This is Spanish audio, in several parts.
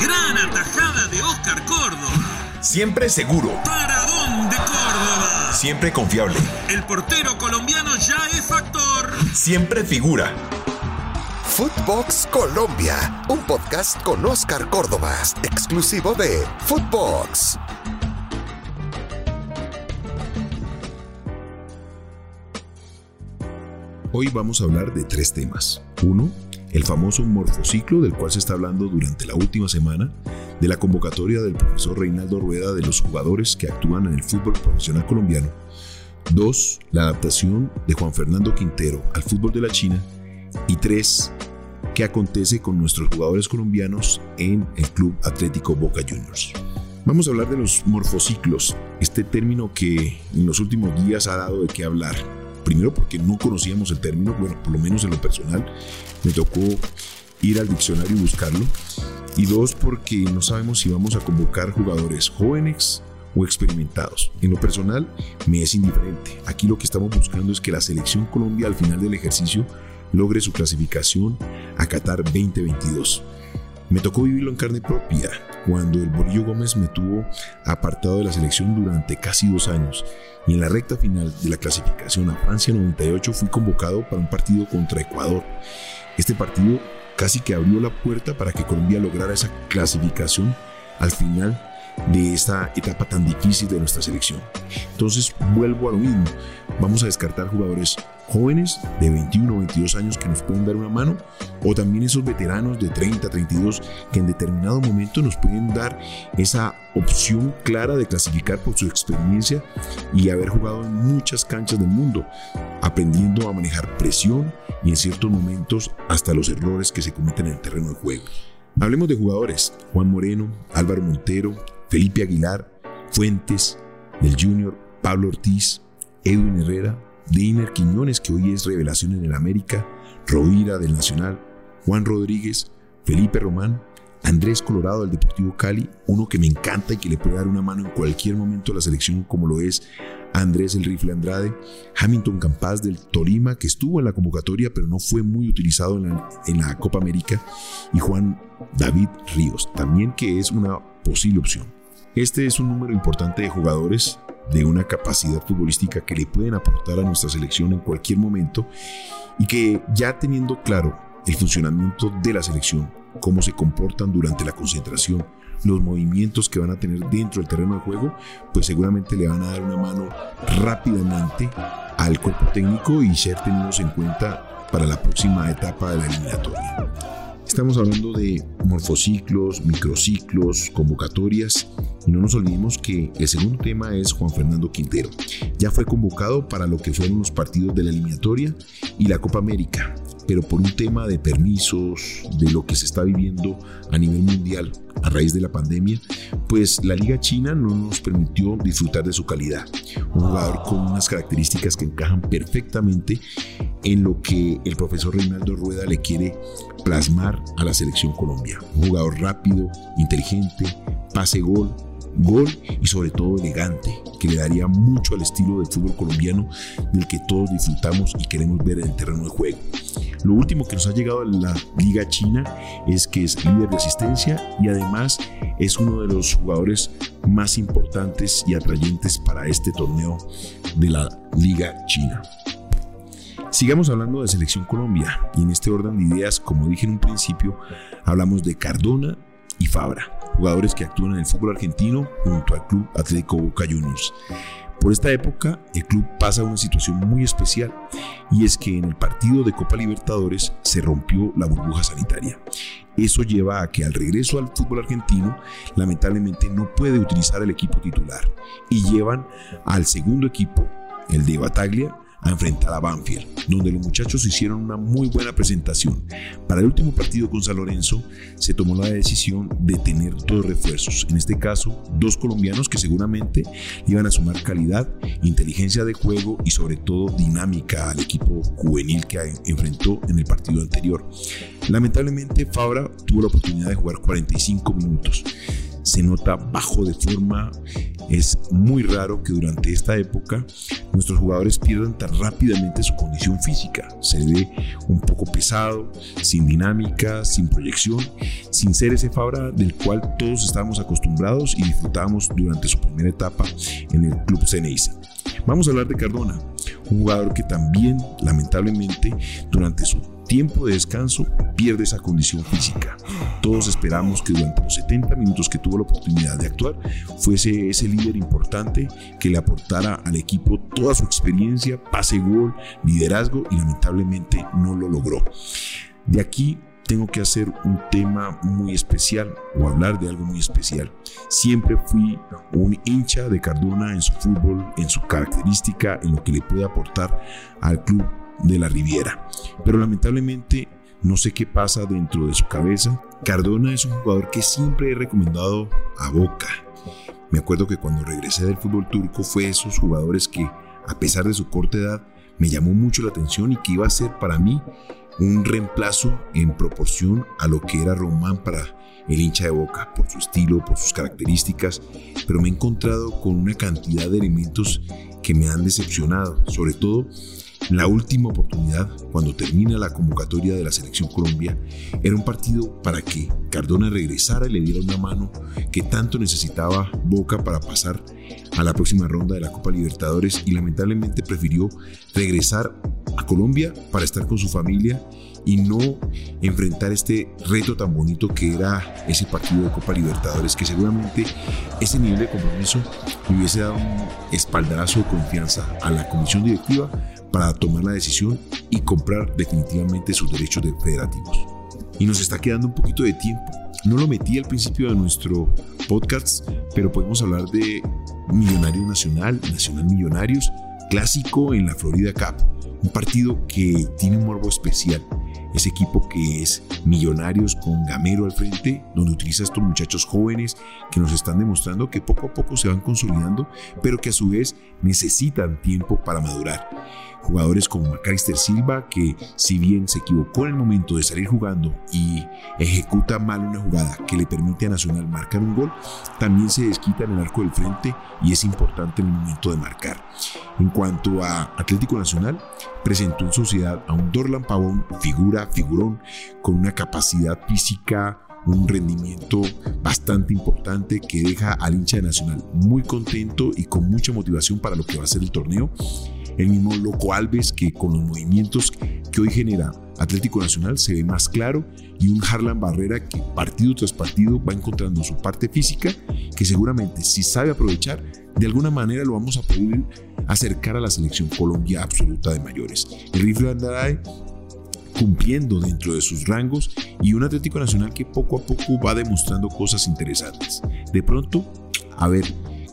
Gran atajada de Oscar Córdoba. Siempre seguro. Paradón de Córdoba. Siempre confiable. El portero colombiano ya es factor. Siempre figura. Footbox Colombia, un podcast con Oscar Córdoba, exclusivo de Footbox. Hoy vamos a hablar de tres temas. Uno, el famoso morfociclo del cual se está hablando durante la última semana, de la convocatoria del profesor Reinaldo Rueda de los jugadores que actúan en el fútbol profesional colombiano. Dos, la adaptación de Juan Fernando Quintero al fútbol de la China. Y tres, qué acontece con nuestros jugadores colombianos en el Club Atlético Boca Juniors. Vamos a hablar de los morfociclos, este término que en los últimos días ha dado de qué hablar. Primero porque no conocíamos el término, bueno, por lo menos en lo personal, me tocó ir al diccionario y buscarlo. Y dos, porque no sabemos si vamos a convocar jugadores jóvenes o experimentados. En lo personal, me es indiferente. Aquí lo que estamos buscando es que la selección Colombia al final del ejercicio logre su clasificación a Qatar 2022. Me tocó vivirlo en carne propia cuando el Bolillo Gómez me tuvo apartado de la selección durante casi dos años y en la recta final de la clasificación a Francia 98 fui convocado para un partido contra Ecuador. Este partido casi que abrió la puerta para que Colombia lograra esa clasificación al final de esta etapa tan difícil de nuestra selección. Entonces vuelvo a lo mismo. Vamos a descartar jugadores jóvenes de 21 o 22 años que nos pueden dar una mano o también esos veteranos de 30, 32 que en determinado momento nos pueden dar esa opción clara de clasificar por su experiencia y haber jugado en muchas canchas del mundo, aprendiendo a manejar presión y en ciertos momentos hasta los errores que se cometen en el terreno de juego. Hablemos de jugadores, Juan Moreno, Álvaro Montero, Felipe Aguilar, Fuentes, del Junior, Pablo Ortiz, Edwin Herrera, Deiner Quiñones, que hoy es revelación en el América, Rovira del Nacional, Juan Rodríguez, Felipe Román, Andrés Colorado del Deportivo Cali, uno que me encanta y que le puede dar una mano en cualquier momento a la selección como lo es Andrés el Rifle Andrade, Hamilton Campas del Tolima, que estuvo en la convocatoria pero no fue muy utilizado en la, en la Copa América, y Juan David Ríos, también que es una posible opción. Este es un número importante de jugadores de una capacidad futbolística que le pueden aportar a nuestra selección en cualquier momento y que ya teniendo claro el funcionamiento de la selección, cómo se comportan durante la concentración, los movimientos que van a tener dentro del terreno de juego, pues seguramente le van a dar una mano rápidamente al cuerpo técnico y ser tenidos en cuenta para la próxima etapa de la eliminatoria. Estamos hablando de morfociclos, microciclos, convocatorias y no nos olvidemos que el segundo tema es Juan Fernando Quintero. Ya fue convocado para lo que fueron los partidos de la eliminatoria y la Copa América, pero por un tema de permisos, de lo que se está viviendo a nivel mundial a raíz de la pandemia, pues la Liga China no nos permitió disfrutar de su calidad. Un jugador con unas características que encajan perfectamente en lo que el profesor Reinaldo Rueda le quiere plasmar a la selección Colombia. Un jugador rápido, inteligente, pase gol, gol y sobre todo elegante, que le daría mucho al estilo del fútbol colombiano del que todos disfrutamos y queremos ver en el terreno de juego. Lo último que nos ha llegado a la Liga China es que es líder de asistencia y además es uno de los jugadores más importantes y atrayentes para este torneo de la Liga China. Sigamos hablando de Selección Colombia y en este orden de ideas, como dije en un principio, hablamos de Cardona y Fabra, jugadores que actúan en el fútbol argentino junto al Club Atlético Boca Juniors. Por esta época, el club pasa una situación muy especial y es que en el partido de Copa Libertadores se rompió la burbuja sanitaria. Eso lleva a que al regreso al fútbol argentino, lamentablemente no puede utilizar el equipo titular y llevan al segundo equipo, el de Bataglia, a enfrentar a Banfield, donde los muchachos hicieron una muy buena presentación. Para el último partido con San Lorenzo se tomó la decisión de tener dos refuerzos, en este caso dos colombianos que seguramente iban a sumar calidad, inteligencia de juego y sobre todo dinámica al equipo juvenil que enfrentó en el partido anterior. Lamentablemente Fabra tuvo la oportunidad de jugar 45 minutos se nota bajo de forma Es muy raro que durante esta época nuestros jugadores pierdan tan rápidamente su condición física. Se ve un poco pesado, sin dinámica, sin proyección, sin ser ese Fabra del cual todos estábamos acostumbrados y disfrutábamos durante su primera etapa en el club Ceneiza. Vamos a hablar de Cardona, un jugador que también lamentablemente durante su tiempo de descanso pierde esa condición física. Todos esperamos que durante los 70 minutos que tuvo la oportunidad de actuar fuese ese líder importante que le aportara al equipo toda su experiencia, pase gol, liderazgo y lamentablemente no lo logró. De aquí tengo que hacer un tema muy especial o hablar de algo muy especial. Siempre fui un hincha de Cardona en su fútbol, en su característica, en lo que le puede aportar al club de la Riviera. Pero lamentablemente no sé qué pasa dentro de su cabeza. Cardona es un jugador que siempre he recomendado a Boca. Me acuerdo que cuando regresé del fútbol turco fue esos jugadores que, a pesar de su corta edad, me llamó mucho la atención y que iba a ser para mí un reemplazo en proporción a lo que era Román para el hincha de Boca, por su estilo, por sus características, pero me he encontrado con una cantidad de elementos que me han decepcionado, sobre todo la última oportunidad, cuando termina la convocatoria de la Selección Colombia, era un partido para que Cardona regresara y le diera una mano que tanto necesitaba Boca para pasar a la próxima ronda de la Copa Libertadores y lamentablemente prefirió regresar a Colombia para estar con su familia y no enfrentar este reto tan bonito que era ese partido de Copa Libertadores, que seguramente ese nivel de compromiso le hubiese dado un espaldarazo de confianza a la comisión directiva para tomar la decisión y comprar definitivamente sus derechos de federativos. Y nos está quedando un poquito de tiempo. No lo metí al principio de nuestro podcast, pero podemos hablar de Millonario Nacional, Nacional Millonarios, clásico en la Florida Cup. Un partido que tiene un morbo especial ese equipo que es Millonarios con Gamero al frente, donde utiliza estos muchachos jóvenes que nos están demostrando que poco a poco se van consolidando, pero que a su vez necesitan tiempo para madurar. Jugadores como Macalister Silva, que si bien se equivocó en el momento de salir jugando y ejecuta mal una jugada que le permite a Nacional marcar un gol, también se desquita en el arco del frente y es importante en el momento de marcar. En cuanto a Atlético Nacional, presentó en sociedad a un Dorlan Pavón, figura, figurón, con una capacidad física un rendimiento bastante importante que deja al hincha de Nacional muy contento y con mucha motivación para lo que va a ser el torneo el mismo Loco Alves que con los movimientos que hoy genera Atlético Nacional se ve más claro y un Harlan Barrera que partido tras partido va encontrando su parte física que seguramente si sabe aprovechar de alguna manera lo vamos a poder acercar a la selección Colombia absoluta de mayores. El rifle Andrade cumpliendo dentro de sus rangos y un Atlético Nacional que poco a poco va demostrando cosas interesantes. De pronto, a ver,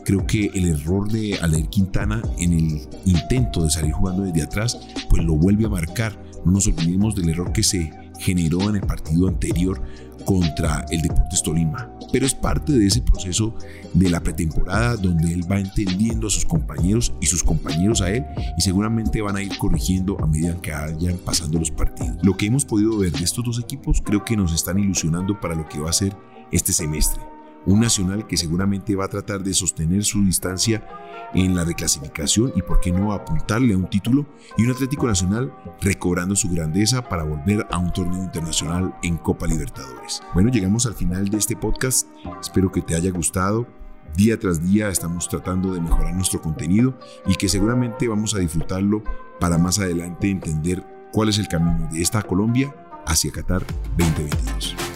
creo que el error de Aleir Quintana en el intento de salir jugando desde atrás, pues lo vuelve a marcar. No nos olvidemos del error que se generó en el partido anterior contra el Deportes Tolima. Pero es parte de ese proceso de la pretemporada donde él va entendiendo a sus compañeros y sus compañeros a él y seguramente van a ir corrigiendo a medida que vayan pasando los partidos. Lo que hemos podido ver de estos dos equipos creo que nos están ilusionando para lo que va a ser este semestre un Nacional que seguramente va a tratar de sostener su distancia en la reclasificación y por qué no apuntarle a un título y un Atlético Nacional recobrando su grandeza para volver a un torneo internacional en Copa Libertadores. Bueno, llegamos al final de este podcast, espero que te haya gustado. Día tras día estamos tratando de mejorar nuestro contenido y que seguramente vamos a disfrutarlo para más adelante entender cuál es el camino de esta Colombia hacia Qatar 2022.